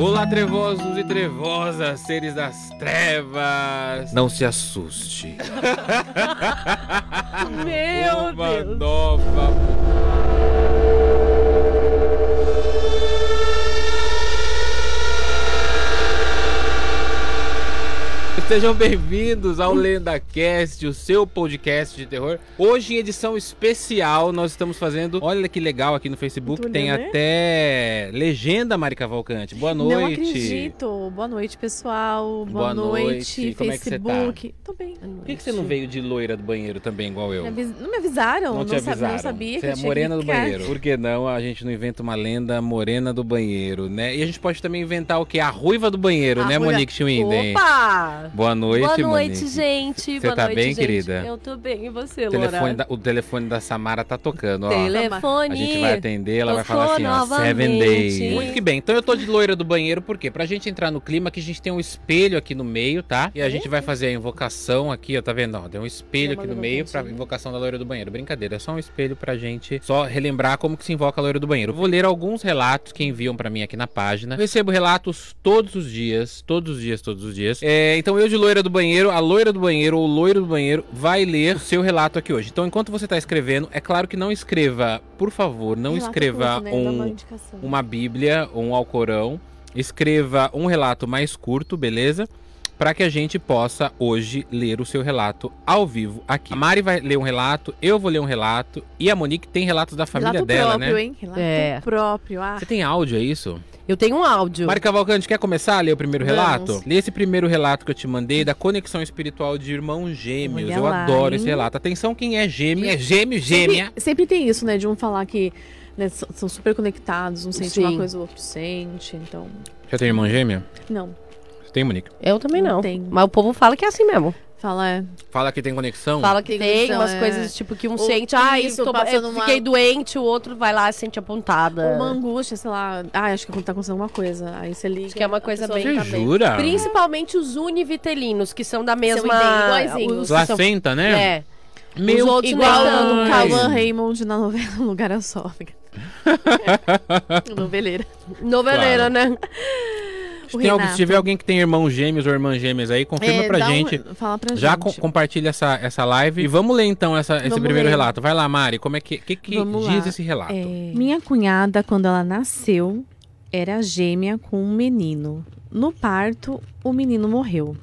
Olá, trevosos e trevosas, seres das trevas. Não se assuste. Meu Uma Deus. nova. Sejam bem-vindos ao LendaCast, o seu podcast de terror. Hoje, em edição especial, nós estamos fazendo. Olha que legal aqui no Facebook, tem né? até legenda, Mari Cavalcante. Boa noite. Não acredito. Boa noite, pessoal. Boa Boa, noite. noite, Como é que você tá? Facebook. Tô bem. Por que, que você não veio de loira do banheiro também, igual eu? Me avis- Não me avisaram? Não te sa- avisaram. Não sabia Você que é morena do banheiro. Por que não a gente não inventa uma lenda morena do banheiro, né? E a gente pode também inventar o quê? A ruiva do banheiro, A né, ruiva- Monique Schwinden? Opa! Boa noite, Boa noite, Monique. gente. Você Boa tá noite, bem, gente. querida? Eu tô bem. E você, O Laura? telefone, da, o telefone da Samara tá tocando, ó. Telefone. A gente vai atender, ela vai falar assim, ó, Seven. Days. Muito que bem. Então eu tô de loira do banheiro, por quê? Pra gente entrar no clima, que a gente tem um espelho aqui no meio, tá? E a gente vai fazer a invocação aqui, ó, tá vendo? Ó, tem um espelho aqui no meio pra invocação da loira do banheiro. Brincadeira, é só um espelho pra gente só relembrar como que se invoca a loira do banheiro. Eu vou ler alguns relatos que enviam pra mim aqui na página. Eu recebo relatos todos os dias, todos os dias, todos os dias. É, então eu de loira do banheiro, a loira do banheiro ou loiro do banheiro vai ler o seu relato aqui hoje. Então enquanto você tá escrevendo, é claro que não escreva, por favor, não Relato escreva curto, né? Um uma Bíblia ou um Alcorão. Escreva um relato mais curto, beleza? Para que a gente possa hoje ler o seu relato ao vivo aqui. A Mari vai ler um relato, eu vou ler um relato e a Monique tem relatos da família Relato dela, próprio, né? hein? Relato É. próprio. Ah, Você tem áudio, é isso? Eu tenho um áudio. Mari Cavalcante, quer começar a ler o primeiro Vamos. relato? Lê esse primeiro relato que eu te mandei da conexão espiritual de irmãos gêmeos. Olha eu lá, adoro hein? esse relato. Atenção, quem é gêmeo? É gêmeo, gêmea. sempre, sempre tem isso, né? De um falar que né, são super conectados, um sente Sim. uma coisa, o outro sente. Então, Você tem irmã gêmea? não. Tem, Monique? Eu também Não não. tenho. Mas o povo fala que é assim mesmo. Fala, é. Fala que tem conexão? Fala que Tem tem umas é. coisas tipo que um Ou sente, ah, isso, tô, passando eu uma- fiquei doente, o outro vai lá e sente a pontada. Uma angústia, sei lá. Ah, acho que tá acontecendo alguma coisa. Aí você liga. Acho que é uma coisa bem- tá Você jura? Principalmente os univitelinos, que são da mesma... são- Placenta, né? É. Meu Os outros Igual o. Cauã Raymond na novela Um Lugar ao Sol. Noveleira. Noveleira, né? Se, O tem alguém- se tiver alguém que tem irmãos gêmeos ou irmãs gêmeas aí, confirma É, pra dá um- gente. fala pra Já gente. co- compartilha essa, essa live. E vamos ler então essa- esse Vamos primeiro ler. relato. Vai lá, Mari. Como é que, que, que Vamos diz lá. esse relato? É, Minha cunhada, quando ela nasceu, era gêmea com um menino. No parto, o menino morreu.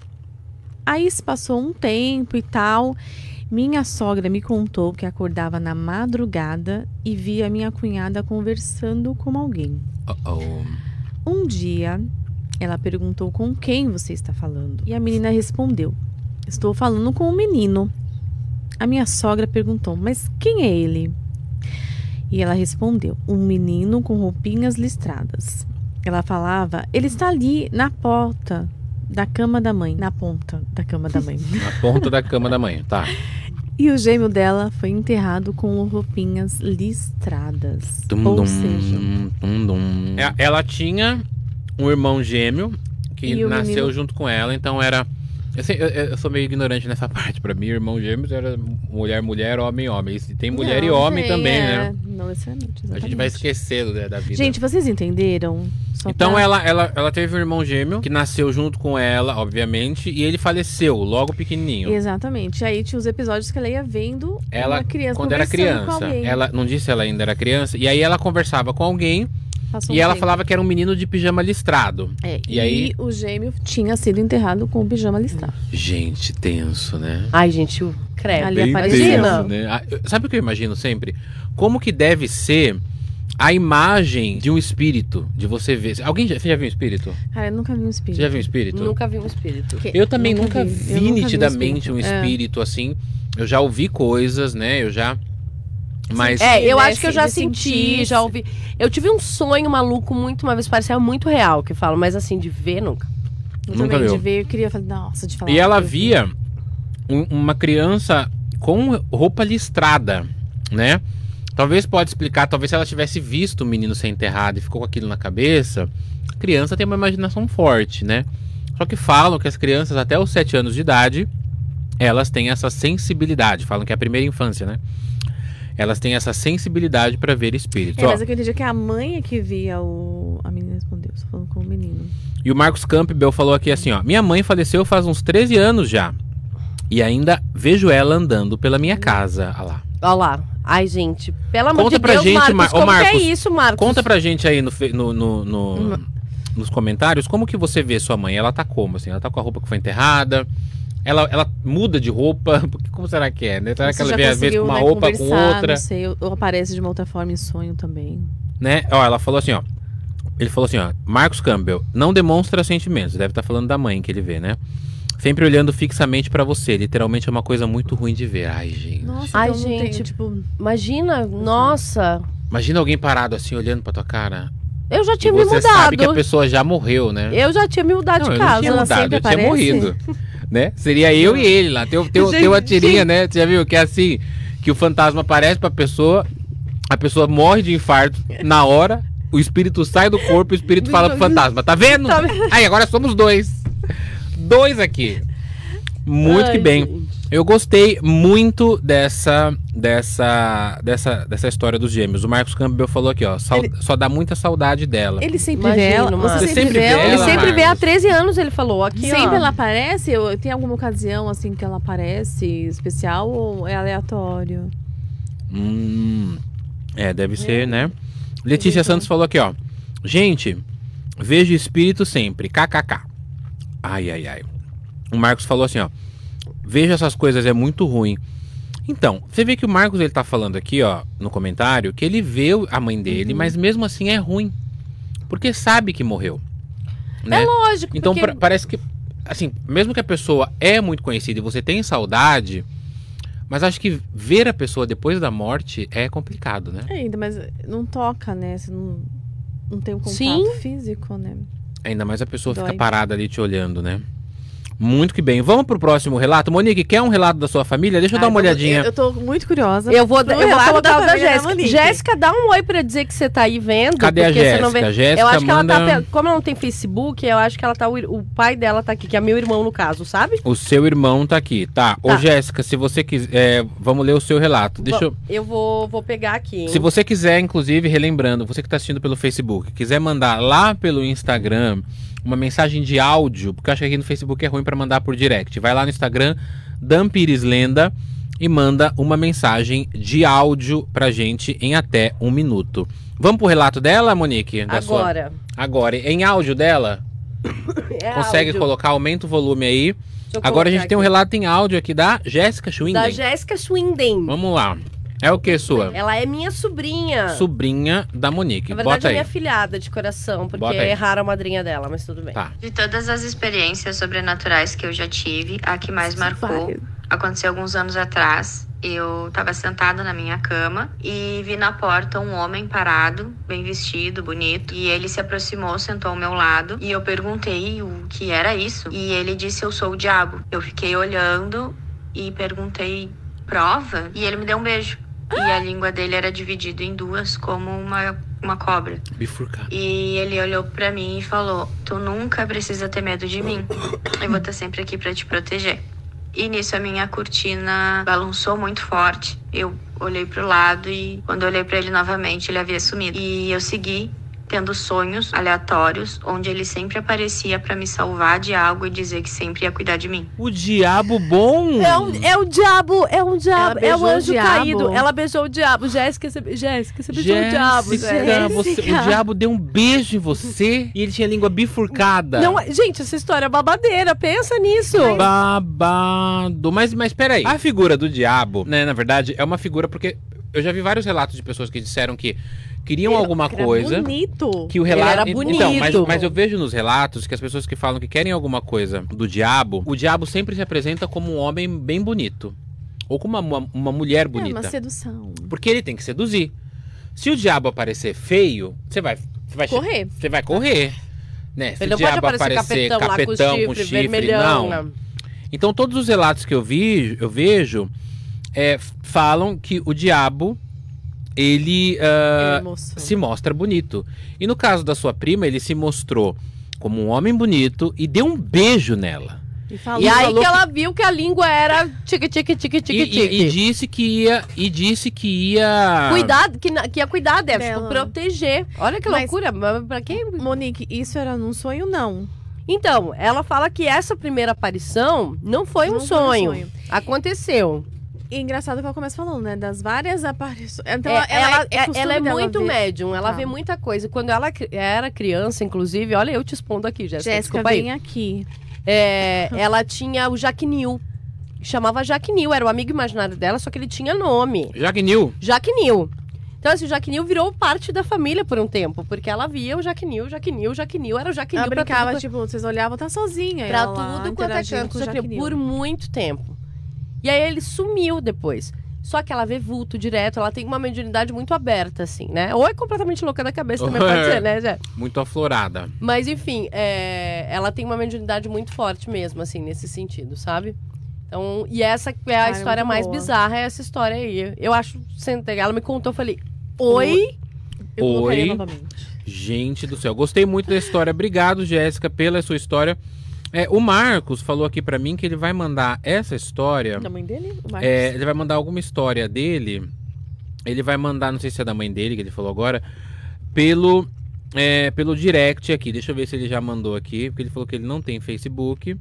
Aí se passou um tempo e tal. Minha sogra me contou que acordava na madrugada e via minha cunhada conversando com alguém. Uh-oh. Um dia, ela perguntou com quem você está falando. E a menina respondeu: Estou falando com um menino. A minha sogra perguntou: Mas quem é ele? E ela respondeu: Um menino com roupinhas listradas. Ela falava: Ele está ali na porta da cama da mãe. Na ponta da cama da mãe. Na ponta da cama da mãe. Tá. e o gêmeo dela foi enterrado com roupinhas listradas. Tum, Ou dum, seja, tum, dum. É, Ela tinha um irmão gêmeo que E nasceu menino- junto com ela, então era. Eu, sei- eu- eu sou meio ignorante nessa parte. Pra mim, irmão gêmeos era mulher, mulher, homem, homem. E tem mulher e Não, homem tem, também, é, né? Não necessariamente. A gente vai exatamente. esquecendo né, da vida. Gente, vocês entenderam? Só Então pra- ela, ela, ela teve um irmão gêmeo que nasceu junto com ela, obviamente, e ele faleceu logo pequenininho. Exatamente. Aí tinha os episódios que ela ia vendo Ela, uma criança quando era criança, ela não disse ela ainda era criança, e aí ela conversava com alguém Passou e um ela tempo. falava que era um menino de pijama listrado. É, E e aí- o gêmeo tinha sido enterrado com o pijama listrado. Gente, tenso, né? Ai, gente, o credo. Ali tenso, né? Ah, Sabe o que eu imagino sempre? Como que deve ser a imagem de um espírito, de você ver. Alguém já, você já viu um espírito? Cara, eu nunca vi um espírito. Você já viu um espírito? Nunca vi um espírito. Que- Eu também nunca, eu vi, nunca nitidamente um É. espírito assim. Eu já ouvi coisas, né? Eu já. Mas. É, eu né, acho que eu já senti, sentir- já ouvi. Eu tive um sonho maluco muito uma vez, parecia muito real, que falo, mas assim, de ver nunca. Eu Nunca também, viu. de ver, eu queria falar, nossa, de falar. E ela via um- uma criança com roupa listrada, né? Talvez pode explicar, talvez se ela tivesse visto o menino ser enterrado e ficou com aquilo na cabeça, a criança tem uma imaginação forte, né? Só que falam que as crianças até os 7 anos de idade, elas têm essa sensibilidade, falam que é a primeira infância, né? Elas têm essa sensibilidade para ver espíritos. É, Ó, mas é que eu entendi que a mãe é que via o. A menina respondeu. Estou falando com o menino. E o Marcos Campbell falou aqui assim, ó. Minha mãe faleceu faz uns 13 anos já. E ainda vejo ela andando pela minha casa. Olha lá. Olha lá. Ai, gente, pelo amor Conta de pra Deus, gente, Marcos, Mar- como que é Marcos, isso, Marcos? Conta pra gente aí no, no- no- no- nos comentários como que você vê sua mãe. Ela tá como, assim? Ela tá com a roupa que foi enterrada? Ela, ela muda de roupa? Porque Como será que é, né? Será que Você ela vê às vezes com uma né, roupa com outra? Não sei, ou- aparece de uma outra forma em sonho também. né? Ó, ela falou assim, ó. Ele falou assim, ó. Marcos Campbell não demonstra sentimentos. Deve estar falando da mãe que ele vê, né? Sempre olhando fixamente pra você. Literalmente é uma coisa muito ruim de ver. Ai, gente. Nossa, Ai, então não tem, gente. tipo, Imagina, nossa. Imagina alguém parado assim, olhando pra tua cara. Eu já E tinha me você mudado. sabe que a pessoa já morreu, né? Eu já tinha me mudado não, de eu não casa. tinha mudado, eu tinha morrido. Né? Seria eu e ele lá. Tem, tem, tem uma tirinha, né? Você já viu? Que é assim, que o fantasma aparece pra pessoa, a pessoa morre de infarto na hora, o espírito sai do corpo e o espírito fala pro fantasma, tá vendo? Tá Aí, agora somos dois. Dois aqui. Muito Ai, que bem. Eu gostei muito dessa, dessa, dessa, dessa história dos gêmeos. O Marcos Campbell falou aqui, ó. sau- Só dá muita saudade dela. ele sempre Imagino, vê ela. Marcos. Você Você sempre, sempre vê ela. Ele sempre vê há Marcos. 13 anos, ele falou. Aqui, Sempre ó. ela aparece? Ou tem alguma ocasião assim que ela aparece especial ou é aleatório? Hum, é, deve ser, né? Letícia Santos falou aqui, ó. Gente, vejo espírito sempre. KKK. Ai, ai, ai. O Marcos falou assim, ó. Vejo essas coisas, é muito ruim. Então, você vê que o Marcos ele tá falando aqui, ó, no comentário, que ele vê a mãe dele, mas mesmo assim é ruim. Porque sabe que morreu. Né? É lógico, Então porque... parece que, assim, mesmo que a pessoa é muito conhecida e você tem saudade, mas acho que ver a pessoa depois da morte é complicado, né? É, ainda, mas não toca, né? Você não, não tem um contato Sim. físico, né? Ainda mais a pessoa Dói. fica parada ali te olhando, né? Muito que bem. Vamos pro próximo relato. Monique, quer um relato da sua família? Deixa eu dar Ai, uma olhinha. Eu, eu tô muito curiosa. Eu vou, eu vou colocar o da Jéssica. Jéssica, dá um oi pra dizer que você tá aí vendo. Cadê a porque você não vê- Jéssica? Jéssica Eu acho que manda ela tá. Como ela não tem Facebook, eu acho que ela tá. O, pai dela tá aqui, que é meu irmão, no caso, sabe? o seu irmão tá aqui. Tá. Ô, Tá. Jéssica, se você quiser. é, vamos ler o seu relato. Deixa eu. Eu vou, vou pegar aqui. hein? Se você quiser, inclusive, relembrando, você que está assistindo pelo Facebook, quiser mandar lá pelo Instagram uma mensagem de áudio, porque eu acho que aqui no Facebook é ruim para mandar por direct. Vai lá no Instagram, Dampires Lenda, e manda uma mensagem de áudio pra gente em até um minuto. Vamos pro relato dela, Monique? Da sua- Agora. Agora, em áudio dela? É Consegue áudio. colocar, aumenta o volume aí. Agora a gente tem um aqui. relato em áudio aqui da Jéssica Schwinden. Da Jéssica Schwinden. Vamos lá. É o que, sua? Ela é minha sobrinha. Sobrinha da Monique. Na verdade, Bota é aí. minha filhada de coração, porque Bota aí. é rara a madrinha dela, mas tudo bem. Tá. De todas as experiências sobrenaturais que eu já tive, a que mais marcou aconteceu alguns anos atrás. Eu estava sentada na minha cama e vi na porta um homem parado, bem vestido, bonito. E ele se aproximou, sentou ao meu lado e eu perguntei o que era isso. E ele disse: Eu sou o diabo. Eu fiquei olhando e perguntei: Prova? E ele me deu um beijo. E a língua dele era dividida em duas, como uma, uma cobra. Bifurcar. E ele olhou pra mim e falou: Tu nunca precisa ter medo de mim. Eu vou estar sempre aqui pra te proteger. E nisso a minha cortina balançou muito forte. Eu olhei pro lado e quando olhei pra ele novamente, ele havia sumido. E eu segui tendo sonhos aleatórios onde ele sempre aparecia pra me salvar de algo e dizer que sempre ia cuidar de mim. O diabo bom! É o, é o diabo, é um diabo, é o beijou o anjo diabo. caído. Ela beijou o diabo. Jéssica, você, Jéssica, você beijou o diabo. Jéssica, Jéssica. você- o diabo deu um beijo em você e ele tinha a língua bifurcada. Não, é- gente, essa história é babadeira, pensa nisso. Babado. Mas, mas peraí. A figura do diabo, né, na verdade, é uma figura porque eu já vi vários relatos de pessoas que disseram que queriam alguma Era coisa. bonito. Que o relato. era Então, mas, bonito. mas eu vejo nos relatos que as pessoas que falam que querem alguma coisa do diabo, o diabo sempre se apresenta como um homem bem bonito. Ou como uma, uma, mulher É bonita. uma sedução. Porque ele tem que seduzir. Se o diabo aparecer feio, você vai, você vai Correr. Você vai correr. Né? Se Ele o diabo aparecer aparecer capetão, lá com capetão chifre, com chifre, vermelhão. não. Então todos os relatos que eu vi, eu vejo, é, falam que o diabo ele, ah, Ele se mostra bonito. E no caso da sua prima, ele se mostrou como um homem bonito e deu um beijo nela. E falou, E aí falou que ela viu que a língua era tique, tique, tique, E, tique, e- tique. e disse que ia. E disse que ia. Cuidar, que, que ia cuidar dela, tipo, Dela. proteger. Olha que Mas- loucura, mas pra quem? Monique, isso era num sonho, não. Então, ela fala que essa primeira aparição não foi um Não foi um sonho. sonho. Aconteceu. E engraçado que ela começa falando, né? Das várias aparições. Então, É, ela, ela, é, é- costume ela é muito ver- médium, ela Tá. vê muita coisa. Quando ela era criança, inclusive, olha, eu te expondo aqui, Jéssica. Jéssica, Desculpa aí. vem aqui. É, ela tinha o Jaquinil. Chamava Jaquinil, era o amigo imaginário dela, só que ele tinha nome. Jaquinil. Jaquinil. Então, assim, o Jaquinil virou parte da família por um tempo, porque ela via o Jaquinil, Jaquinil, Jaquinil, era o Jaquinil Ela pra brincava, tudo, tipo, vocês olhavam, tá sozinha. pra ela tudo quanto é canto, o por muito tempo. E aí ele sumiu depois. Só que ela vê vulto direto, ela tem uma mediunidade muito aberta, assim, né? Ou é completamente louca da cabeça também, pode ser, né, Jé? Muito aflorada. Mas enfim, é, ela tem uma mediunidade muito forte mesmo, assim, nesse sentido, sabe? Então, e essa é a Cara, história muito mais boa. bizarra, é essa história aí. Eu acho, sentei, ela me contou, eu falei, oi? Eu Oi. novamente. Gente do céu. Gostei muito da história. Obrigado, Jéssica, pela sua história. É, o Marcos falou aqui pra mim que ele vai mandar essa história. Da mãe dele? O Marcos? É, ele vai mandar alguma história dele. Ele vai mandar, não sei se é da mãe dele, que ele falou agora, pelo, é, pelo direct aqui. Deixa eu ver se ele já mandou aqui, porque ele falou que ele não tem Facebook.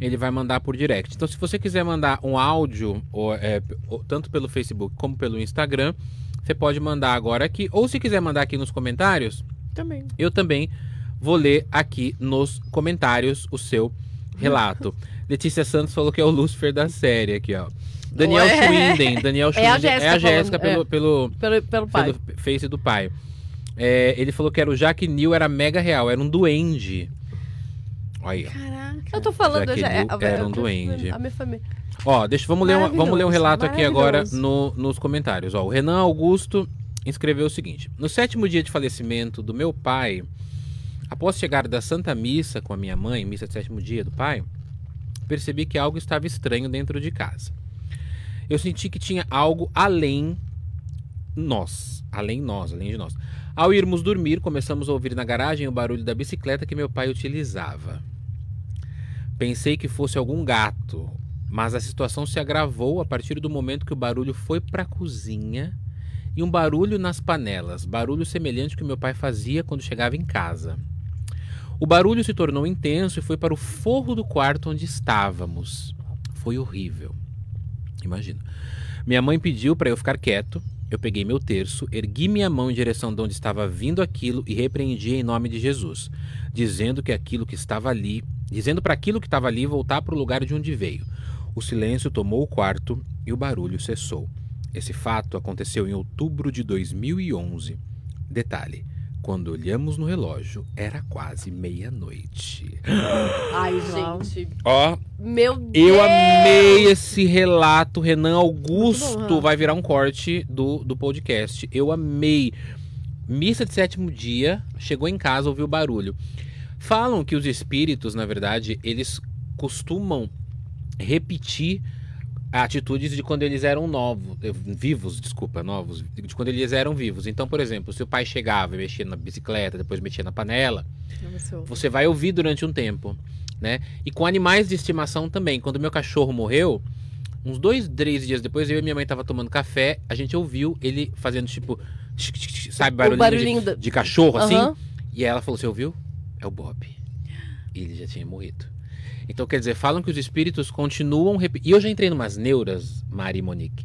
Ele vai mandar por direct. Então, se você quiser mandar um áudio, ou, é, tanto pelo Facebook como pelo Instagram, você pode mandar agora aqui. Ou se quiser mandar aqui nos comentários, Também. eu também vou ler aqui nos comentários o seu relato. Letícia Santos falou que é o Lúcifer da série aqui, ó. Daniel Ué. Schwinden, Daniel É a Schwinden, Jéssica é a Jéssica falando, pelo, pelo, Pelo, pelo pai. pelo face do pai. É, ele falou que era o Jack Neal, era mega real, era um duende. Olha. Caraca. Eu tô falando, eu já, Jaquinil era um duende. A minha família. Ó, deixa, vamos, ler uma- vamos ler um relato aqui agora no- nos comentários. Ó, o Renan Augusto escreveu o seguinte: No sétimo dia de falecimento do meu pai, após chegar da Santa Missa com a minha mãe, missa de sétimo dia do pai, percebi que algo estava estranho dentro de casa. Eu senti que tinha algo além nós, além nós, além de nós. Ao irmos dormir, começamos a ouvir na garagem o barulho da bicicleta que meu pai utilizava. Pensei que fosse algum gato, mas a situação se agravou a partir do momento que o barulho foi para a cozinha e um barulho nas panelas, barulho semelhante que meu pai fazia quando chegava em casa. O barulho se tornou intenso e foi para o forro do quarto onde estávamos. Foi horrível. Imagina. Minha mãe pediu para eu ficar quieto. Eu peguei meu terço, ergui minha mão em direção de onde estava vindo aquilo e repreendi em nome de Jesus, dizendo que aquilo que estava ali, dizendo para aquilo que estava ali voltar para o lugar de onde veio. O silêncio tomou o quarto e o barulho cessou. Esse fato aconteceu em outubro de 2011. Detalhe: quando olhamos no relógio, era quase meia-noite. Ai, gente. Ó, Meu Deus. eu amei esse relato, Renan Augusto. Bom, vai virar um corte do, do podcast. Eu amei. Missa de sétimo dia, chegou em casa, ouviu barulho. Falam que os espíritos, na verdade, eles costumam repetir atitudes de quando eles eram novos, vivos, desculpa, novos, de quando eles eram vivos. Então, por exemplo, se o pai chegava e mexia na bicicleta, depois mexia na panela, você vai ouvir durante um tempo, né? E com animais de estimação também. Quando meu cachorro morreu, uns dois, três dias depois, eu e minha mãe tava tomando café, a gente ouviu ele fazendo tipo, sabe, barulhinho, barulhinho de, da- de cachorro assim. Aham. E ela falou: Você ouviu? É o Bob. E ele já tinha morrido. Então, quer dizer, falam que os espíritos continuam. repi- E eu já entrei numas neuras, Mari e Monique.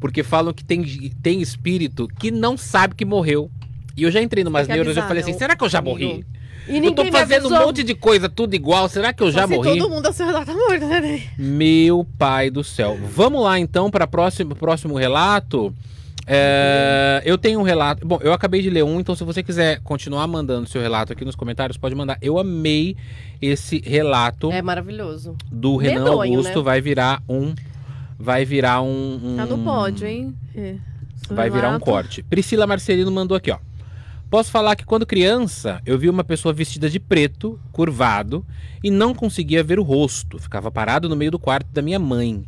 Porque falam que tem, tem espírito que não sabe que morreu. E eu já entrei numas Tem neuras e falei assim: será que eu já morri? E Eu tô fazendo um monte de coisa tudo igual. Será que eu já morri? todo mundo ao seu redor tá morto, né? Meu pai do céu. Vamos lá então para o próximo, próximo relato. É, eu tenho um relato. Bom, eu acabei de ler um, então se você quiser continuar mandando seu relato aqui nos comentários, pode mandar. Eu amei esse relato É maravilhoso. do Renan medonho, Augusto. né? Vai virar um. Vai virar um. um Tá no pódio, hein? É. Vai virar um relato. corte. Priscila Marcelino mandou aqui, ó. Posso falar que quando criança, eu vi uma pessoa vestida de preto, curvado, e não conseguia ver o rosto. Ficava parado no meio do quarto da minha mãe.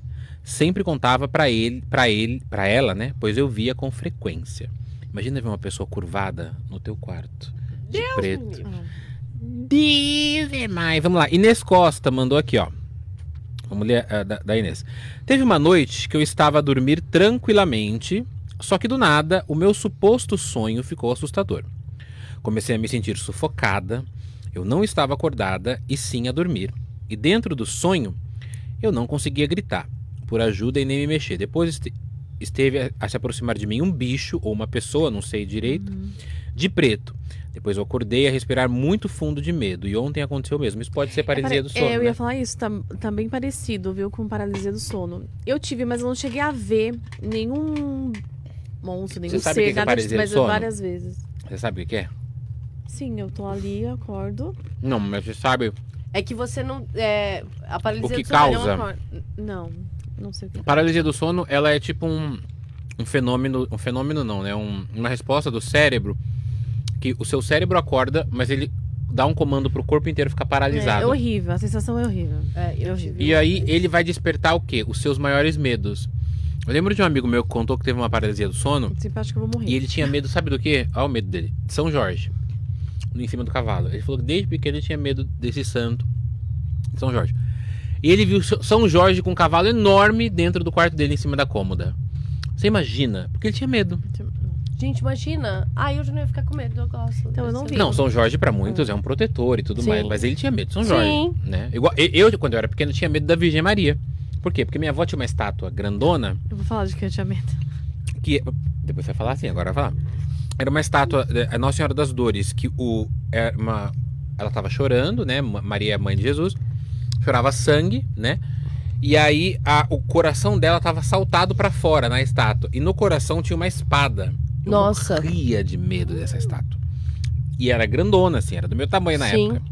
Sempre contava pra ele, para ele, para ela, né? Pois eu via com frequência. Imagina ver uma pessoa curvada no teu quarto, de preto. me livre. Dive mais. Vamos lá. Inês Costa mandou aqui, ó. A mulher ah, da, da Inês. Teve uma noite que eu estava a dormir tranquilamente, só que do nada o meu suposto sonho ficou assustador. Comecei a me sentir sufocada, eu não estava acordada e sim a dormir. E dentro do sonho, eu não conseguia gritar por ajuda e nem me mexer. Depois este- esteve a, a se aproximar de mim um bicho ou uma pessoa, não sei direito, de preto. Depois eu acordei a respirar muito fundo de medo. E ontem aconteceu o mesmo. Isso pode ser paralisia do sono. É, eu né? ia falar isso, tá, tá bem parecido, viu, com paralisia do sono. Eu tive, mas eu não cheguei a ver nenhum monstro, nenhum Você sabe ser, que que é nada disso, paralisia do mas várias vezes. Você sabe o que é? Sim, eu tô ali, acordo. Não, mas você sabe. É que você não. É, a paralisia O que do sono não causa? acorda. Não, não sei o que. Paralisia do sono, ela é tipo um, um fenômeno. Um fenômeno não, né? Um- uma resposta do cérebro que o seu cérebro acorda, mas ele dá um comando pro corpo inteiro ficar É, paralisado. é horrível, a sensação é horrível. É, É horrível. E aí ele vai despertar o quê? Os seus maiores medos. Eu lembro de um amigo meu que contou que teve uma paralisia do sono Sempre acho que eu vou morrer. e ele tinha medo, sabe do quê? Olha o medo dele. De São Jorge. Em cima do cavalo. Ele falou que desde pequeno ele tinha medo desse santo. de São Jorge. E ele viu São Jorge com um cavalo enorme dentro do quarto dele, em cima da cômoda. Você imagina? Porque ele tinha medo. Gente, imagina. Ah, eu já não ia ficar com medo, eu gosto. Então, eu não vi. Não, São Jorge pra muitos é um protetor e tudo Sim. mais. Mas ele tinha medo de São Jorge. Sim. Né? Igual, eu, quando eu era pequeno, tinha medo da Virgem Maria. Por quê? Porque minha avó tinha uma estátua grandona Eu vou falar de que eu tinha medo. que depois você vai falar assim, agora vai falar. Era uma estátua, eh, a Nossa Senhora das Dores, que o era uma ela estava chorando, né? Ma- Maria, mãe de Jesus, chorava sangue, né? E aí a- o coração dela estava saltado para fora na estátua e no coração tinha uma espada. Eu Nossa. morria de medo dessa estátua. E era grandona assim, era do meu tamanho na Sim. época.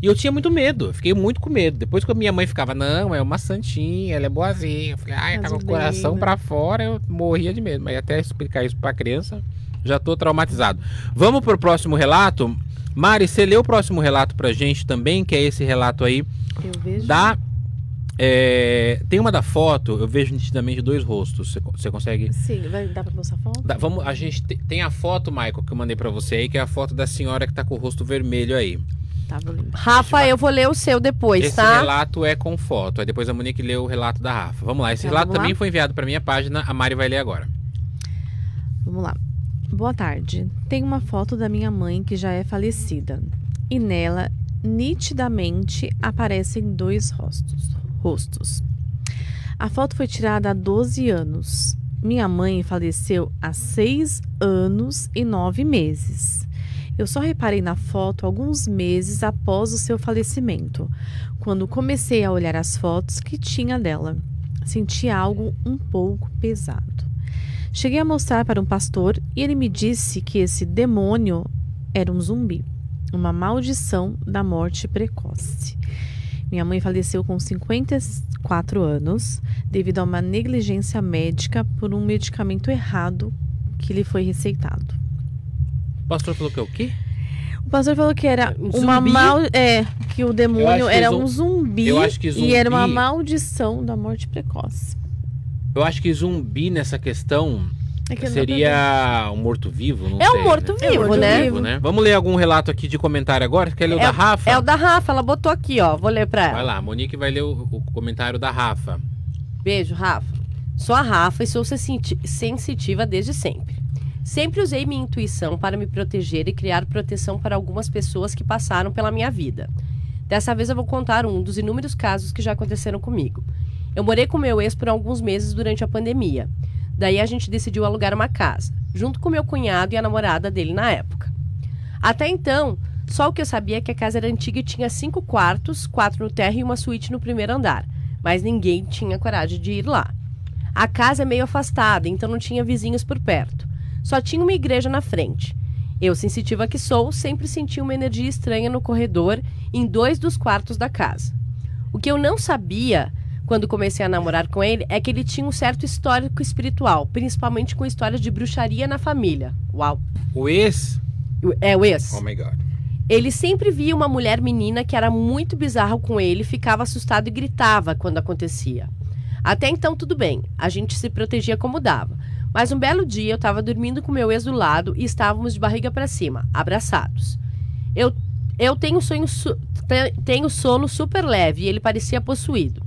E eu tinha muito medo, fiquei muito com medo. Depois que a minha mãe ficava, não, é uma santinha, ela é boazinha. Eu falei, ai, tá com o coração pra fora, eu morria de medo. Mas até explicar isso pra criança, já tô traumatizado. Vamos pro próximo relato? Mari, você lê o próximo relato pra gente também, que é esse relato aí Eu vejo. da. é, tem uma da foto, eu vejo nitidamente dois rostos. Você, co- você consegue. Sim, vai dar pra mostrar a foto? Dá- vamos, a gente te- tem a foto, Michael, que eu mandei pra você aí, que é a foto da senhora que tá com o rosto vermelho aí. Tá, vou. Rafa, eu vou ler o seu depois, Esse tá? relato é com foto. Aí depois a Monique lê o relato da Rafa. Vamos lá. Esse Tá, relato vamos lá? também foi enviado pra minha página. A Mari vai ler agora. Vamos lá. Boa tarde. Tem uma foto da minha mãe que já é falecida. E nela, nitidamente, aparecem dois rostos. rostos. A foto foi tirada há 12 anos. Minha mãe faleceu há 6 anos e 9 meses. Eu só reparei na foto alguns meses após o seu falecimento, quando comecei a olhar as fotos que tinha dela. Senti algo um pouco pesado. Cheguei a mostrar para um pastor e ele me disse que esse demônio era um zumbi, uma maldição da morte precoce. Minha mãe faleceu com 54 anos devido a uma negligência médica por um medicamento errado que lhe foi receitado. O pastor falou que é o quê? O pastor falou que era Um uma zumbi? mal, é, que o demônio era um zumbi, eu acho que e era uma maldição da morte precoce. Eu acho que zumbi nessa questão É que não- seria um morto-vivo, não É sei. um morto-vivo, É, né? morto-vivo. né? Vamos ler algum relato aqui de comentário agora? Quer ler o É da Rafa? É o da Rafa, ela botou aqui, ó. Vou ler pra ela. Vai lá, a Monique vai ler o, o comentário da Rafa. Beijo, Rafa. Sou a Rafa e sou sensiti- sensitiva desde sempre. Sempre usei minha intuição para me proteger e criar proteção para algumas pessoas que passaram pela minha vida. Dessa vez eu vou contar um dos inúmeros casos que já aconteceram comigo. Eu morei com meu ex por alguns meses durante a pandemia. Daí a gente decidiu alugar uma casa, junto com meu cunhado e a namorada dele na época. Até então, só o que eu sabia é que a casa era antiga e tinha cinco quartos, quatro no térreo e uma suíte no primeiro andar mas ninguém tinha coragem de ir lá. A casa é meio afastada, então não tinha vizinhos por perto. Só tinha uma igreja na frente. Eu, sensitiva que sou, sempre senti uma energia estranha no corredor em dois dos quartos da casa. O que eu não sabia quando comecei a namorar com ele é que ele tinha um certo histórico espiritual, principalmente com histórias de bruxaria na família. Uau! O ex. É o ex. Oh my god. Ele sempre via uma mulher menina que era muito bizarra com ele, ficava assustado e gritava quando acontecia. Até então tudo bem, a gente se protegia como dava. Mas um belo dia eu estava dormindo com meu ex do lado e estávamos de barriga para cima, abraçados. Eu Eu tenho sonho su- te- tenho sono super leve e ele parecia possuído.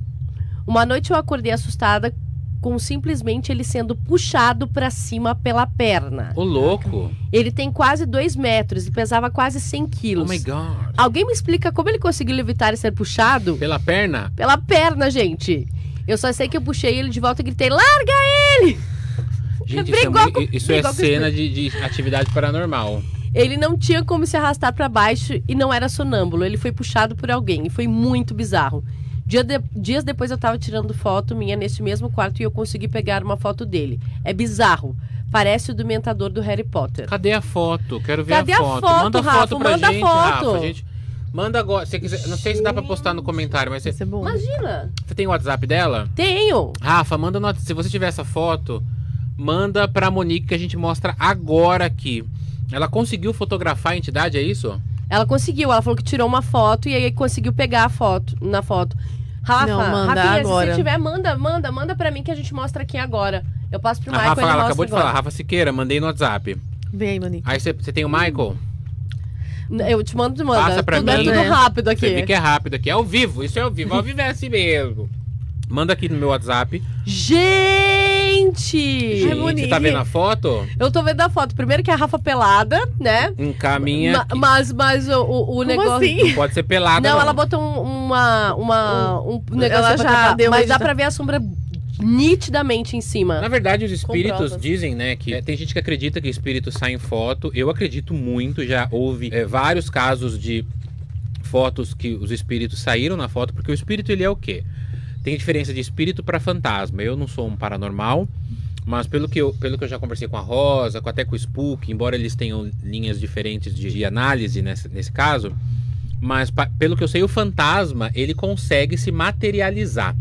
Uma noite eu acordei assustada com simplesmente ele sendo puxado pra cima pela perna. Ô, louco. Ele tem quase 2 metros e pesava quase 100 Oh quilos. my God. Alguém me explica como ele conseguiu levitar e ser puxado? Pela perna? Pela perna, gente. Eu só sei que eu puxei ele de volta e gritei: larga ele! Gente, isso é, com- isso é o cena de, de atividade paranormal. Ele não tinha como se arrastar pra baixo e não era sonâmbulo. Ele foi puxado por alguém e foi muito bizarro. Dia de- dias depois eu tava tirando foto minha nesse mesmo quarto e eu consegui pegar uma foto dele. É bizarro. Parece o do mentador do Harry Potter. Cadê a foto? Quero ver Cadê a a foto. foto, manda Rafa? foto pra Manda gente, foto. Rafa. Gente, manda agora. Se quiser, não sei se dá pra postar no comentário, mas você, é bom. Imagina! você tem o WhatsApp dela? Tenho! Rafa, manda no, se você tiver essa foto, manda pra Monique que a gente mostra agora aqui. Ela conseguiu fotografar a entidade, é isso? Ela conseguiu, ela falou que tirou uma foto e aí conseguiu pegar a foto na foto. Rafa, Não, manda Rafinha, agora. se você tiver, manda, manda, manda pra mim que a gente mostra aqui agora. Eu passo pro A Michael Rafa, ela acabou de agora. falar, Rafa Siqueira, mandei no WhatsApp. Vem Monique. Aí você você tem o Michael? Eu te mando, te manda. Passa pra tudo é mim. tudo É. rápido Você vê aqui. que é rápido aqui. É ao vivo, isso é ao vivo. Ao vivo é assim mesmo. Manda aqui no meu WhatsApp. Gente! Gente, você tá vendo a foto? Eu tô vendo a foto. Primeiro que é a Rafa pelada, né? Encaminha. Ma- mas mas o, o, negócio. assim? Não pode ser pelada. Não, ela botou um- uma, uma, um negócio Ela já tapar, deu Mas dá pra ver a sombra nitidamente em cima. Na verdade, os espíritos dizem, né, que é, tem gente que acredita que espíritos saem foto. Eu acredito muito, já houve é, vários casos de fotos que os espíritos saíram na foto, porque o espírito ele é o quê? Tem diferença de espírito para fantasma. Eu não sou um paranormal, mas pelo que, eu, pelo que eu já conversei com a Rosa, com, até com o Spook, embora eles tenham linhas diferentes de, de análise nesse, nesse caso, mas pa- pelo que eu sei, o fantasma ele consegue se materializar.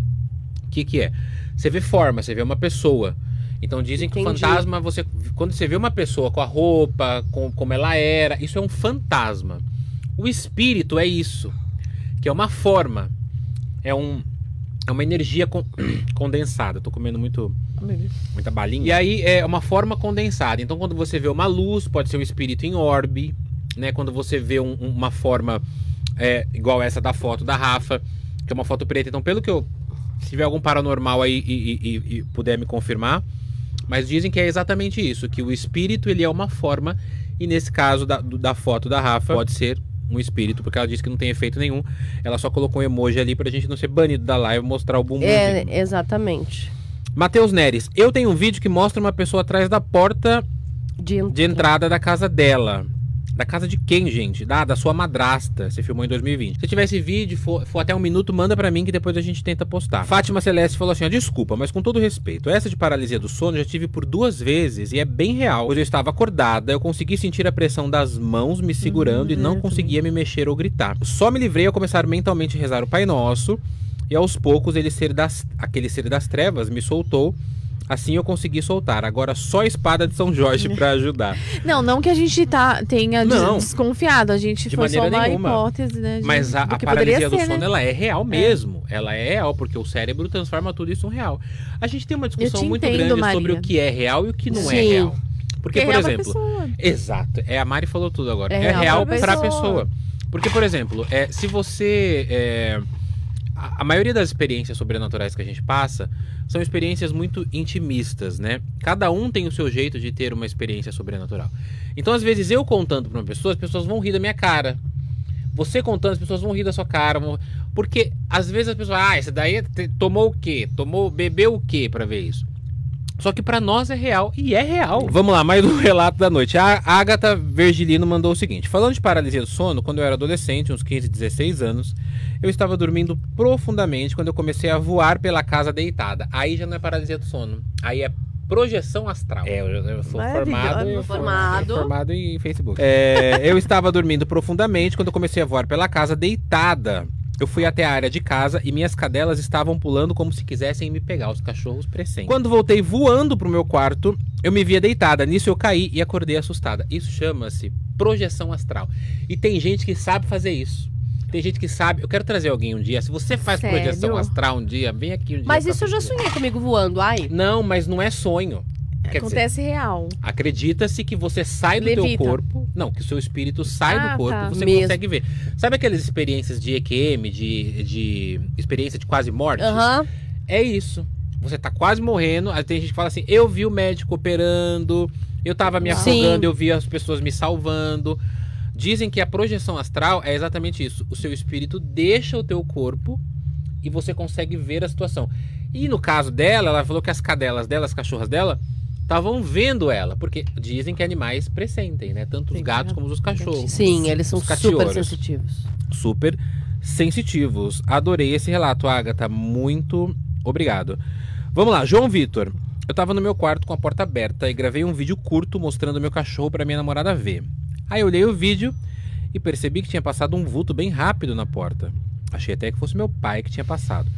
O que, que é? Você vê forma, você vê uma pessoa. Então dizem que o Entendi. fantasma, você, quando você vê uma pessoa com a roupa, com como ela era, isso é um fantasma. O espírito é isso, que é uma forma, é um é uma energia con- condensada. Eu tô comendo muito muita balinha. E aí é uma forma condensada. Então quando você vê uma luz, pode ser um espírito em orbe, né? Quando você vê um- um- uma forma é, igual essa da foto da Rafa, que é uma foto preta. Então pelo que eu se tiver algum paranormal aí e, e- e- e puder me confirmar, mas dizem que é exatamente isso, que o espírito ele é uma forma e nesse caso da, da foto da Rafa pode ser um espírito, porque ela disse que não tem efeito nenhum. Ela só colocou um emoji ali pra gente não ser banido da live mostrar o bumbum. É, exatamente. Matheus Neres, eu tenho um vídeo que mostra uma pessoa atrás da porta De, de entrada da casa dela. Da casa de quem, gente? Da, da sua madrasta. Você filmou em 2020. Se tiver esse vídeo, for, for até um minuto, manda pra mim que depois a gente tenta postar. Fátima Celeste falou assim: ó, desculpa, mas com todo respeito, essa de paralisia do sono já tive por duas vezes e é bem real. Pois eu estava acordada, eu consegui sentir a pressão das mãos me segurando e não eu conseguia me mexer ou gritar. Só me livrei ao começar mentalmente a rezar o Pai Nosso e aos poucos ele ser das, aquele ser das trevas me soltou. Assim eu consegui soltar. Agora só a espada de São Jorge pra ajudar. Não, não que a gente tá, tenha Não. desconfiado. A gente De foi só uma nenhuma. hipótese, né? de- Mas a, a paralisia do ser, sono, né? ela é real mesmo. Ela é real, porque o cérebro transforma tudo isso em real. A gente tem uma discussão muito entendo, grande Maria. sobre o que é real e o que não é Sim. real. Porque, Porque por é exemplo. Exato. É, a Mari falou tudo agora. É É, real real pra pra pessoa. pessoa. Porque, por exemplo, é, se você. é, a, maioria das experiências sobrenaturais que a gente passa são experiências muito intimistas, né? Cada um tem o seu jeito de ter uma experiência sobrenatural. Então, às vezes, eu contando pra uma pessoa, as pessoas vão rir da minha cara. Você contando, as pessoas vão rir da sua cara. vão- Porque, às vezes, as pessoas. Ah, esse daí te- tomou o quê? Tomou, bebeu o quê pra ver isso? Só que pra nós é real e é real. Vamos lá, mais um relato da noite. A Agatha Vergilino mandou o seguinte: Falando de paralisia do sono, quando eu era adolescente, uns 15, 16 anos, eu estava dormindo profundamente quando eu comecei a voar pela casa deitada. Aí já não é paralisia do sono, aí é projeção astral. É, eu, eu sou formado, eu Formado. formado em Facebook. É, eu estava dormindo profundamente quando eu comecei a voar pela casa deitada. Eu fui até a área de casa e minhas cadelas estavam pulando como se quisessem me pegar, os cachorros presentes. Quando voltei voando pro meu quarto, eu me via deitada. Nisso eu caí e acordei assustada. Isso chama-se projeção astral. E tem gente que sabe fazer isso. Tem gente que sabe. Eu quero trazer alguém um dia. Se você faz Sério? projeção astral um dia, vem aqui um dia. Mas isso eu já sonhei comigo voando, ai. Não, mas não é sonho. Quer dizer, Acontece real. acredita-se que você sai do teu Levita. corpo. Não, que o seu espírito sai Ah, do corpo tá. e você Mesmo. consegue ver. Sabe aquelas experiências de EQM, de, de experiência de quase morte? Aham. É isso. Você tá quase morrendo. Aí tem gente que fala assim: eu vi o médico operando, eu tava me Sim. afogando, eu vi as pessoas me salvando. Dizem que a projeção astral é exatamente isso. O seu espírito deixa o teu corpo e você consegue ver a situação. E no caso dela, ela falou que as cadelas dela, as cachorras dela, estavam vendo ela. Porque dizem que animais pressentem, né? Tanto os gatos como os cachorros. Sim, eles são super sensitivos. super sensitivos. Adorei esse relato, Agatha. Muito obrigado. Vamos lá, João Vitor. Eu tava no meu quarto com a porta aberta e gravei um vídeo curto mostrando meu cachorro pra minha namorada ver. Aí eu olhei o vídeo e percebi que tinha passado um vulto bem rápido na porta. Achei até que fosse meu pai que tinha passado.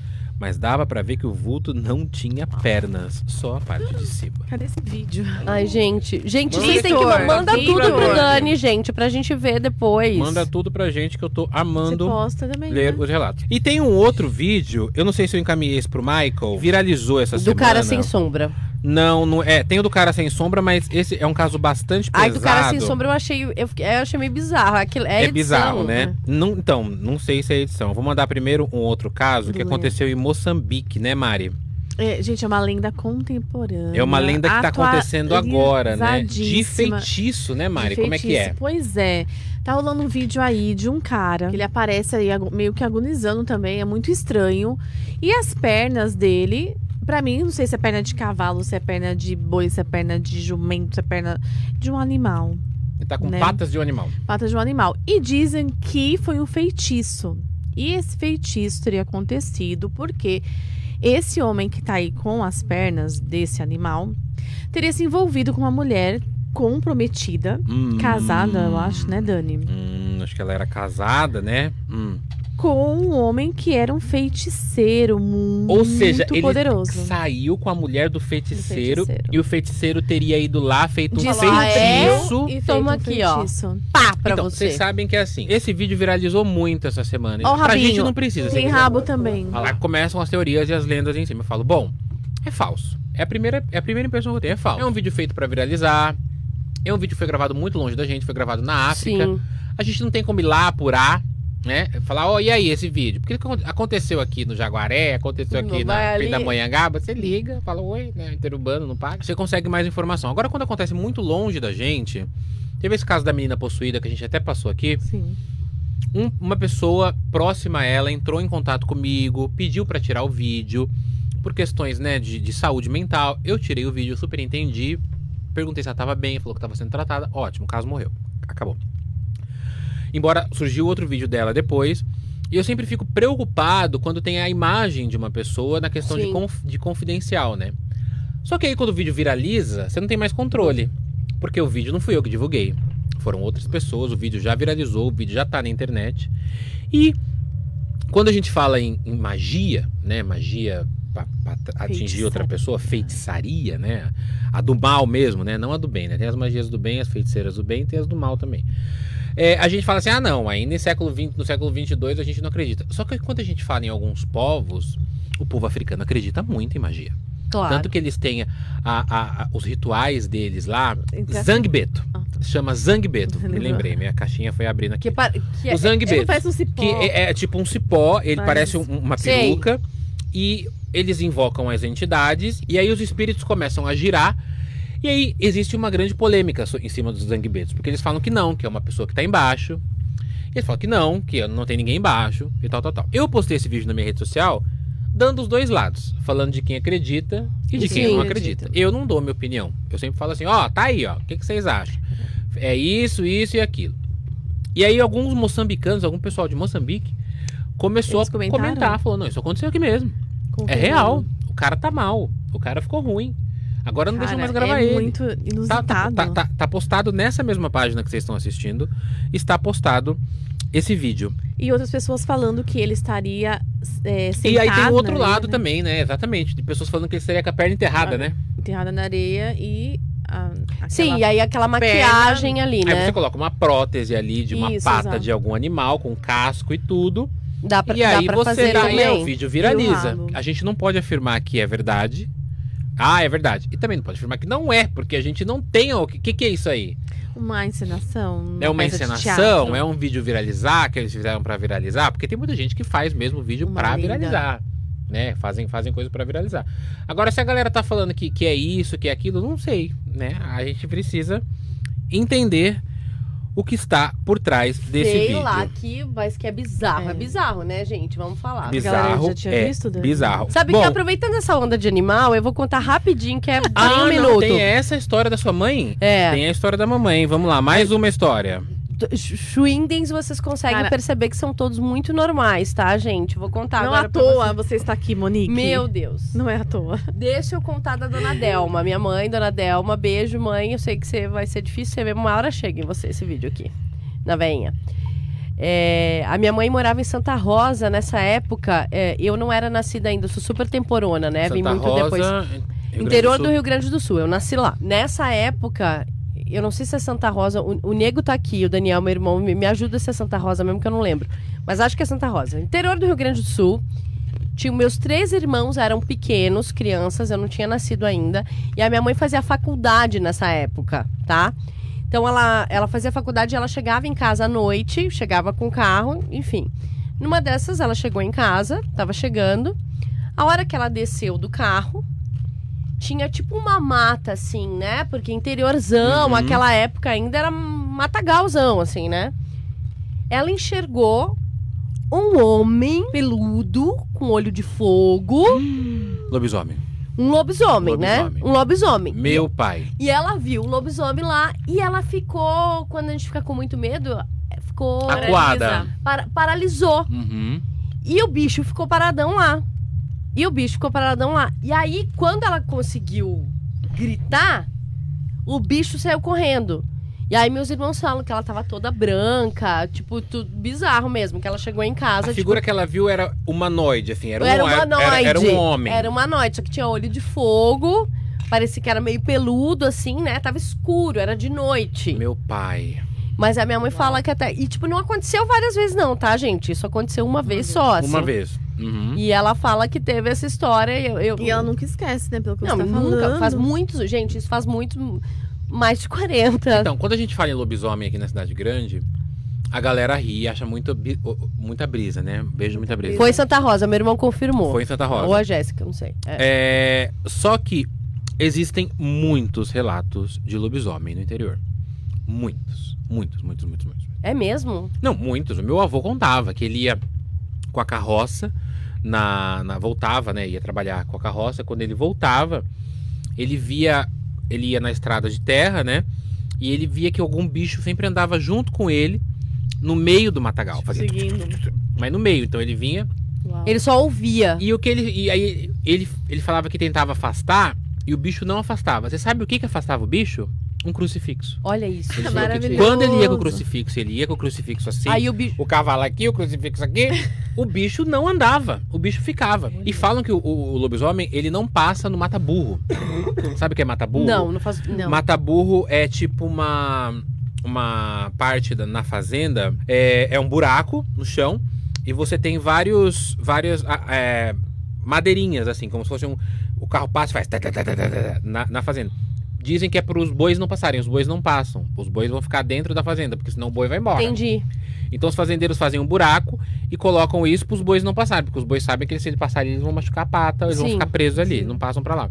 Mas dava pra ver que o vulto não tinha pernas, só a parte de cima. Cadê esse vídeo? Ai, gente. Gente, Manda vocês têm que manda tudo pro Dani, gente, pra gente ver depois. Manda tudo pra gente que eu tô amando posta também. ler né? os relatos. E tem um outro vídeo, eu não sei se eu encaminhei esse pro Michael, viralizou essa do semana. cara sem sombra. Não, não é. Tem o do cara sem sombra, mas esse é um caso bastante pesado. Ai, do cara sem sombra eu achei, eu, eu achei meio bizarro. Aquilo, é, É edição, bizarro, né? Não, então, não sei se é edição. Vou mandar primeiro um outro caso que aconteceu em Moçambique, né, Mari? É, gente, é uma lenda contemporânea. É uma lenda que tá acontecendo agora, né? De feitiço, né, Mari? De Como é que é? feitiço. Pois é. Tá rolando um vídeo aí de um cara. Ele aparece aí meio que agonizando também. É muito estranho. E as pernas dele. Pra mim, não sei se é perna de cavalo, se é perna de boi, se é perna de jumento, se é perna de um animal. Ele tá com né? patas de um animal. Patas de um animal. E dizem que foi um feitiço. E esse feitiço teria acontecido porque esse homem que tá aí com as pernas desse animal teria se envolvido com uma mulher comprometida, Hum. casada, eu acho, né, Dani? Hum, acho que ela era casada, né? Hum. Com um homem que era um feiticeiro muito Ou seja, ele poderoso. saiu com a mulher do feiticeiro, Do feiticeiro. e o feiticeiro teria ido lá, feito um que é, feitiço. E feito Toma um aqui, ó. feitiço. Pá, pra então, você. vocês sabem que é assim. Esse vídeo viralizou muito essa semana. Ó pra rabinho. gente não precisa. Tem quiser. rabo também. Olha Lá começam as teorias e as lendas em cima. Eu falo, bom, é falso. É a primeira, é a primeira impressão que eu tenho, é falso. É um vídeo feito pra viralizar. É um vídeo que foi gravado muito longe da gente, foi gravado na África. Sim. A gente não tem como ir lá apurar, né? Falar, ó, e aí esse vídeo? Porque acon- aconteceu aqui no Jaguaré, aconteceu aqui na frente da. Manhangaba, você liga, fala, oi, né? Interurbano, não paga. Você consegue mais informação. Agora, quando acontece muito longe da gente, teve esse caso da menina possuída que a gente até passou aqui. Sim. Um- uma pessoa próxima a ela entrou em contato comigo, pediu pra tirar o vídeo, por questões né, de, de saúde mental. Eu tirei o vídeo, super entendi. Perguntei se ela tava bem, falou que tava sendo tratada. Ótimo, o caso morreu. Acabou. Embora surgiu outro vídeo dela depois. E eu sempre fico preocupado quando tem a imagem de uma pessoa na questão de, conf- de confidencial, né? Só que aí quando o vídeo viraliza, você não tem mais controle. Porque o vídeo não fui eu que divulguei. Foram outras pessoas, o vídeo já viralizou, o vídeo já tá na internet. E quando a gente fala em, em magia, né? Magia pra, atingir outra pessoa, feitiçaria, né? A do mal mesmo, né? Não a do bem, né? Tem as magias do bem, as feiticeiras do bem, tem as do mal também. É, a gente fala assim, ah não, ainda no século XX, no século 22 a gente não acredita. Só que quando a gente fala em alguns povos, o povo africano acredita muito em magia. Claro. Tanto que eles têm a- a- a- os rituais deles lá, Então- Zangbeto. Ah, tá. Chama Zangbeto. Me lembrei, minha caixinha foi abrindo aqui. Que, pa- que é- O Zangbeto. Ele parece um cipó. Que é, é tipo um cipó, ele Mas- parece um- uma Sei. peruca. E eles invocam as entidades. E aí os espíritos começam a girar. E aí existe uma grande polêmica em cima dos Zangbetos. Porque eles falam que não, que é uma pessoa que tá embaixo. E eles falam que não, que não tem ninguém embaixo. E tal, tal, tal. Eu postei esse vídeo na minha rede social. Dando os dois lados, falando de quem acredita e de quem Sim. não acredita. Eu não dou minha opinião. Eu sempre falo assim: ó, tá aí, ó, o que, que vocês acham? É isso, isso e aquilo. E aí alguns moçambicanos, algum pessoal de Moçambique começou Eles a comentar, falou: "Não, isso aconteceu aqui mesmo. É real. O cara tá mal. O cara ficou ruim. Agora não deixam Cara, mais gravar é ele." muito Tá, inusitado. tá, tá, tá- tá postado nessa mesma página que vocês estão assistindo. Está postado esse vídeo. E outras pessoas falando que ele estaria é, e aí tem sentado o outro na lado areia, né? também, né? Exatamente. De pessoas falando que ele estaria com a perna enterrada, Ah, né? Enterrada na areia e. a- Sim, e aí aquela maquiagem ali, Aí né? você coloca uma prótese ali de uma Isso, pata exato. de algum animal com casco e tudo. Dá pra, e dá aí pra você fazer dá, e aí o também. vídeo viraliza. rabo. A gente não pode afirmar que é verdade, Ah, é verdade. E também não pode afirmar que não é, porque a gente não tem o que, que, é isso aí? Uma encenação. É uma encenação? É um vídeo viralizar que eles fizeram pra viralizar? Porque tem muita gente que faz mesmo vídeo lenda. viralizar. Né? Fazem, fazem coisa pra viralizar. Agora, se a galera tá falando que, que é isso, que é aquilo, não sei. Né? A gente precisa entender o que está por trás desse Sei vídeo. lá, que, mas que é bizarro. É. É. bizarro, né, gente? Vamos falar. galera Bizarro. já tinha é visto, Dani? bizarro. Sabe Bom, que aproveitando essa onda de animal, eu vou contar rapidinho, que é bem ah, um não, minuto. tem essa história da sua mãe? É. Tem a história da mamãe. Vamos lá, mais uma história. Schwindens, vocês conseguem Cara- perceber que são todos muito normais, tá, gente? Vou contar Não agora à pra toa vocês. você está aqui, Monique. Meu Deus. Não é à toa. Deixa eu contar da dona Delma, minha mãe, dona Delma. Beijo, mãe. Eu sei que você vai ser difícil você ver, uma hora chega em você esse vídeo aqui, na veinha. É, a minha mãe morava em Santa Rosa nessa época. é, eu não era nascida ainda, eu sou super temporona, né? Vim Santa muito Rosa, depois. Rio Grande Interior Sul. do Rio Grande do Sul, eu nasci lá. Nessa época, eu não sei se é Santa Rosa, o, o Nego tá aqui, o Daniel, meu irmão, me, me ajuda se é Santa Rosa mesmo, que eu não lembro. Mas acho que é Santa Rosa. Interior do Rio Grande do Sul. Tinha, meus três irmãos eram pequenos, crianças, eu não tinha nascido ainda. E a minha mãe fazia faculdade nessa época, tá? Então ela, ela fazia faculdade ela chegava em casa à noite, chegava com o carro, enfim. Numa dessas, ela chegou em casa, tava chegando. A hora que ela desceu do carro, tinha tipo uma mata, assim, né? Porque interiorzão, Uhum. aquela época ainda era matagalzão, assim, né? Ela enxergou um homem peludo, com olho de fogo, Lobisomem. um lobisomem, né? Lobisomem. Um lobisomem. Meu pai. E ela viu o lobisomem lá e ela ficou, quando a gente fica com muito medo, ficou. Acuada. para- paralisou. Uhum. E o bicho ficou paradão lá. E o bicho ficou paradão lá. E aí, quando ela conseguiu gritar, o bicho saiu correndo. E aí, meus irmãos falam que ela tava toda branca, tipo, tudo bizarro mesmo, que ela chegou em casa. A figura que ela viu era humanoide, assim. Era, tipo, um, era humanoide. Era, era um homem. Era humanoide, só que tinha olho de fogo. Parecia que era meio peludo, assim, né? Tava escuro, era de noite. Meu pai. Mas a minha mãe fala que até. E, tipo, não aconteceu várias vezes, não, tá, gente? Isso aconteceu uma, vez só, assim. Uma vez. Uhum. E ela fala que teve essa história. e Eu, eu... E ela nunca esquece, né? Pelo que Não, você tá nunca. falando. Faz muitos. Gente, isso faz muito. Mais de 40. Então, quando a gente fala em lobisomem aqui na cidade grande, a galera ri, acha muito, muita brisa, né? Beijo, muita brisa. Foi em Santa Rosa, meu irmão confirmou. Foi em Santa Rosa. Ou a Jéssica, não sei. É. É, só que existem muitos relatos de lobisomem no interior. Muitos. Muitos, muitos, muitos, muitos. É mesmo? Não, muitos. O meu avô contava que ele ia com a carroça, na, na- voltava, né? Ia trabalhar com a carroça. Quando ele voltava, ele via. Ele ia na estrada de terra, né? E ele via que algum bicho sempre andava junto com ele no meio do matagal. Fazia Seguindo. mas no meio. Então ele vinha. Uau. Ele só ouvia. E o que ele. E aí ele, ele falava que tentava afastar e o bicho não afastava. Você sabe o que, que afastava o bicho? Um crucifixo. Olha isso. Que Maravilhoso. quando ele ia com o crucifixo, ele ia com o crucifixo assim. Aí o bicho. o cavalo aqui, o crucifixo aqui, o bicho não andava, o bicho ficava. E falam que o, o- o lobisomem, ele não passa no mata-burro. Sabe o que é mata-burro? Não, não faz. Não. Mata-burro é tipo uma, uma parte da- na fazenda, é, é um buraco no chão, e você tem vários, várias é, madeirinhas, assim, como se fosse um... O carro passa e faz... tá, tá, tá, na, na fazenda. Dizem que é para os bois não passarem, os bois não passam. Os bois vão ficar dentro da fazenda, porque senão o boi vai embora. Entendi. Então os fazendeiros fazem um buraco e colocam isso para os bois não passarem, porque os bois sabem que se eles passarem eles vão machucar a pata, eles vão Sim, ficar presos ali, sim. não passam para lá.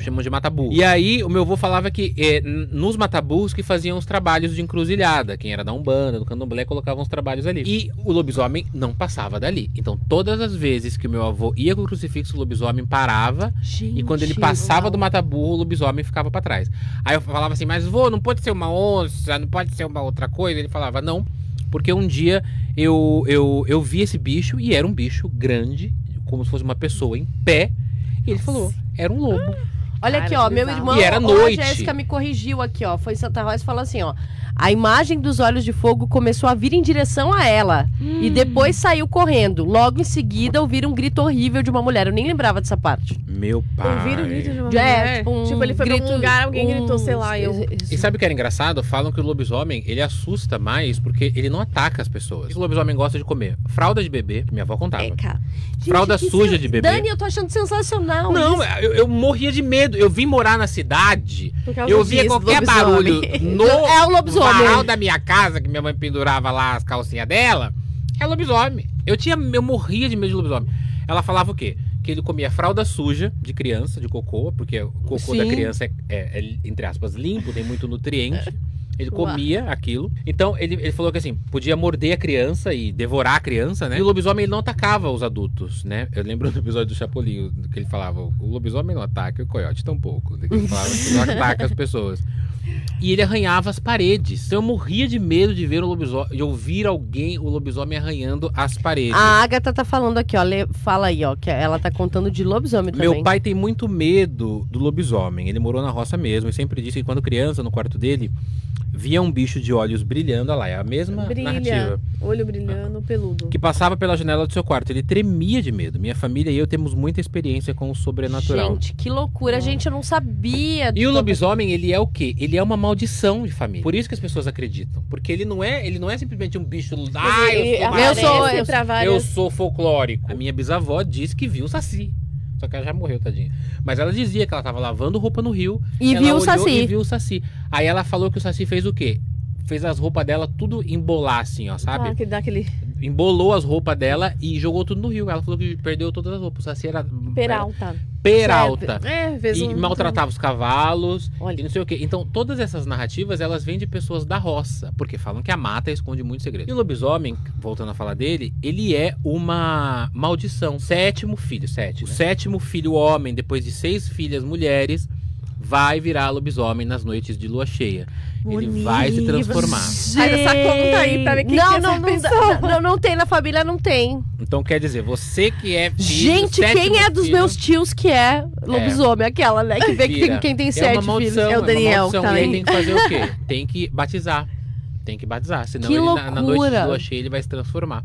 Chamam de mataburro. E aí, o meu avô falava que é, nos mataburros que faziam os trabalhos de encruzilhada. Quem era da Umbanda, do Candomblé, colocavam os trabalhos ali. E o lobisomem não passava dali. Então, todas as vezes que o meu avô ia com o crucifixo, o lobisomem parava. E quando ele passava do mataburro, o lobisomem ficava pra trás. Aí eu falava assim, mas vô, não pode ser uma onça, não pode ser uma outra coisa. Ele falava, não, porque um dia eu, eu, eu vi esse bicho e era um bicho grande, como se fosse uma pessoa em pé. E ele falou, era um lobo. Olha Cara, aqui, ó, que meu irmão. E era ó, noite. A Jéssica me corrigiu aqui, ó. Foi em Santa Rosa e falou assim, ó. A imagem dos olhos de fogo começou a vir em direção a ela. E depois saiu correndo. Logo em seguida, ouviram um grito horrível de uma mulher. Eu nem lembrava dessa parte. Meu pai. Ouviram o grito de uma É, mulher? tipo, um tipo, ele foi pra grito- um lugar, alguém um- gritou, sei lá, eu... E sabe o que era engraçado? Falam que o lobisomem, ele assusta mais porque ele não ataca as pessoas. O que o lobisomem gosta de comer? Fralda de bebê, minha avó contava. É, cara. Gente, Fralda que suja sen- de bebê. Dani, eu tô achando sensacional. Não, isso. eu, eu morria de medo Eu vim morar na cidade. Eu via disso, qualquer barulho no É o lobisomem. varal da minha casa, que minha mãe pendurava lá as calcinhas dela. É lobisomem. Eu tinha, eu morria de medo de lobisomem. Ela falava o quê? Que ele comia fralda suja de criança, de cocô, porque o cocô da Sim. criança é, é- é, entre aspas, limpo, tem muito nutriente. Ele Uau. comia aquilo. Então, ele, ele falou que assim, podia morder a criança e devorar a criança, né? E o lobisomem ele não atacava os adultos, né? Eu lembro do episódio do Chapolin, que ele falava, o lobisomem não ataca, e o coiote tampouco. Ele falava que não ataca as pessoas. E ele arranhava as paredes. Então eu morria de medo de ver o lobisomem, de ouvir alguém, o lobisomem arranhando as paredes. A Agatha tá falando aqui, ó. fala aí, ó, que ela tá contando de lobisomem também. Meu pai tem muito medo do lobisomem. Ele morou na roça mesmo e sempre disse que quando criança, no quarto dele, via um bicho de olhos brilhando. Olha lá, é a mesma Brilha, narrativa. olho brilhando, peludo. Que passava pela janela do seu quarto. Ele tremia de medo. Minha família e eu temos muita experiência com o sobrenatural. Gente, que loucura. Gente, eu não sabia. E o lobisomem, ele é o quê? Ele é uma maldição de família. Por isso que as pessoas acreditam. Porque ele não é, ele não é simplesmente um bicho. Ah, eu sou, eu sou- eu- sou folclórico. A minha bisavó disse que viu o Saci. Só que ela já morreu, tadinha. Mas ela dizia que ela tava lavando roupa no rio. E viu o Saci. E viu o Saci. Aí ela falou que o Saci fez o quê? Fez as roupas dela tudo embolar, assim, ó, sabe? Ah, que dá aquele Embolou as roupas dela e jogou tudo no rio. Ela falou que perdeu todas as roupas. O Saci era. peralta. era peralta. É, fez E um... maltratava os cavalos Olha. e não sei o quê. Então, todas essas narrativas, elas vêm de pessoas da roça, porque falam que a mata esconde muitos segredos. E o lobisomem, voltando a falar dele, ele é uma maldição. Sétimo filho, sete. O sétimo filho homem, depois de seis filhas mulheres, vai virar lobisomem nas noites de lua cheia. Ele vai se transformar. Faz essa conta aí pra ver quem não, que é não, não, dá- não, não tem na família, não tem. Então, quer dizer, você que é filho, Gente, quem é dos filho, meus tios que é lobisomem? Aquela, né? Que vê que tem, quem tem É sete maldição, filhos. É o uma Daniel também. E aí tem que fazer o quê? Tem que batizar. Tem que batizar. Senão Que ele, na, na noite de lua cheia ele vai se transformar.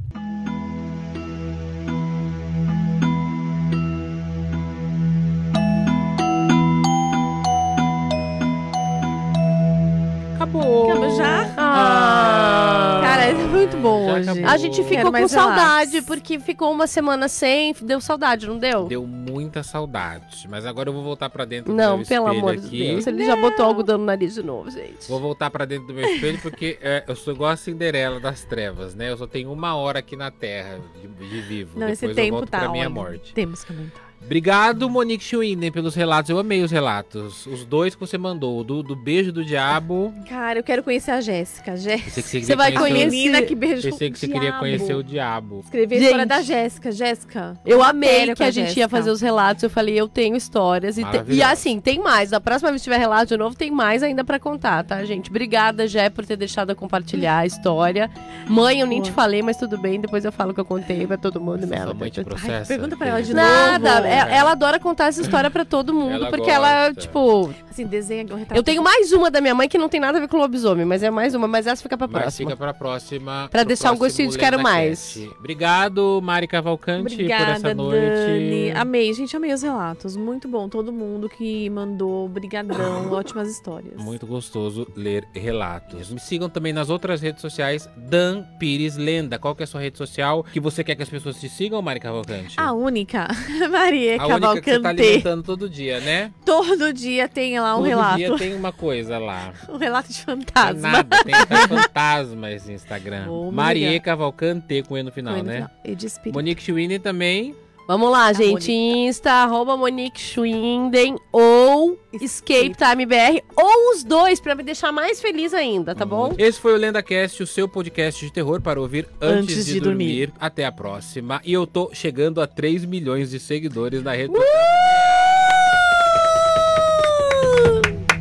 Acabou. A gente ficou com saudade, porque ficou uma semana sem, deu saudade, não deu? Deu muita saudade. Mas agora eu vou voltar pra dentro do Não, meu pelo espelho amor de aqui. Deus. Ele já botou algodão no nariz de novo, gente. Vou voltar pra dentro do meu espelho porque é, eu sou igual a Cinderela das trevas, né? Eu só tenho uma hora aqui na Terra de, de vivo. Não, Depois esse eu tempo volto tá pra minha olha, morte. Temos que aumentar. Obrigado, Monique Schwinden, pelos relatos. Eu amei os relatos. Os dois que você mandou. Do, do beijo do diabo. Cara, eu quero conhecer a Jéssica. Jéssica. Que você, Você vai A conhecer menina que beijou Pensei que você o queria diabo. conhecer o diabo. Escrever a história da Jéssica. Jéssica. Eu amei que com a gente ia fazer os relatos. Eu falei, eu tenho histórias. E, te- e assim, tem mais. Na próxima vez que tiver relato de novo, tem mais ainda pra contar, tá, gente? Obrigada, Jé, por ter deixado eu compartilhar a história. Mãe, eu nem Boa. te falei, mas tudo bem. Depois eu falo que eu contei pra todo mundo. Ela, mãe te Ai, processa. pergunta pra ela de Nada, novo. É- ela adora contar essa história pra todo mundo, Ela porque ela, gosta. tipo. Assim, desenha retrato. Eu tenho mais uma da minha mãe que não tem nada a ver com lobisomem, mas é mais uma, mas essa fica pra Mas próxima. fica pra próxima. Pra deixar um gostinho de quero mais. Cast. Obrigado, Mari Cavalcante, por Obrigada, essa noite. Dani. Amei, gente, amei os relatos. Muito bom. Todo mundo que mandou, brigadão. ótimas histórias. Muito gostoso ler relatos. Me sigam também nas outras redes sociais, Dan Pires Lenda. Qual que é a sua rede social que você quer que as pessoas te sigam, Mari Cavalcante? A única, Maria a única que você tá Cavalcante. alimentando todo dia, né? Todo dia tem lá um todo relato. dia tem uma coisa lá. Um relato de Tem fantasma. nada, tem fantasma esse Instagram. Marie ligar. Cavalcante com E no final, Foi no né? final. E de espírito. Monique Schwinden também. Vamos lá, A gente. Insta, arroba Monique Schwinden ou Escape Time BR, ou os dois, pra me deixar mais feliz ainda, tá bom? Esse foi o LendaCast, o seu podcast de terror para ouvir antes, Antes de, de dormir. Até a próxima. E eu tô chegando a 3 milhões de seguidores na rede.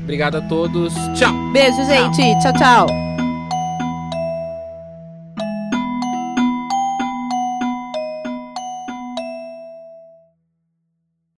Obrigado a todos. Tchau. Beijo, gente. Tchau, tchau.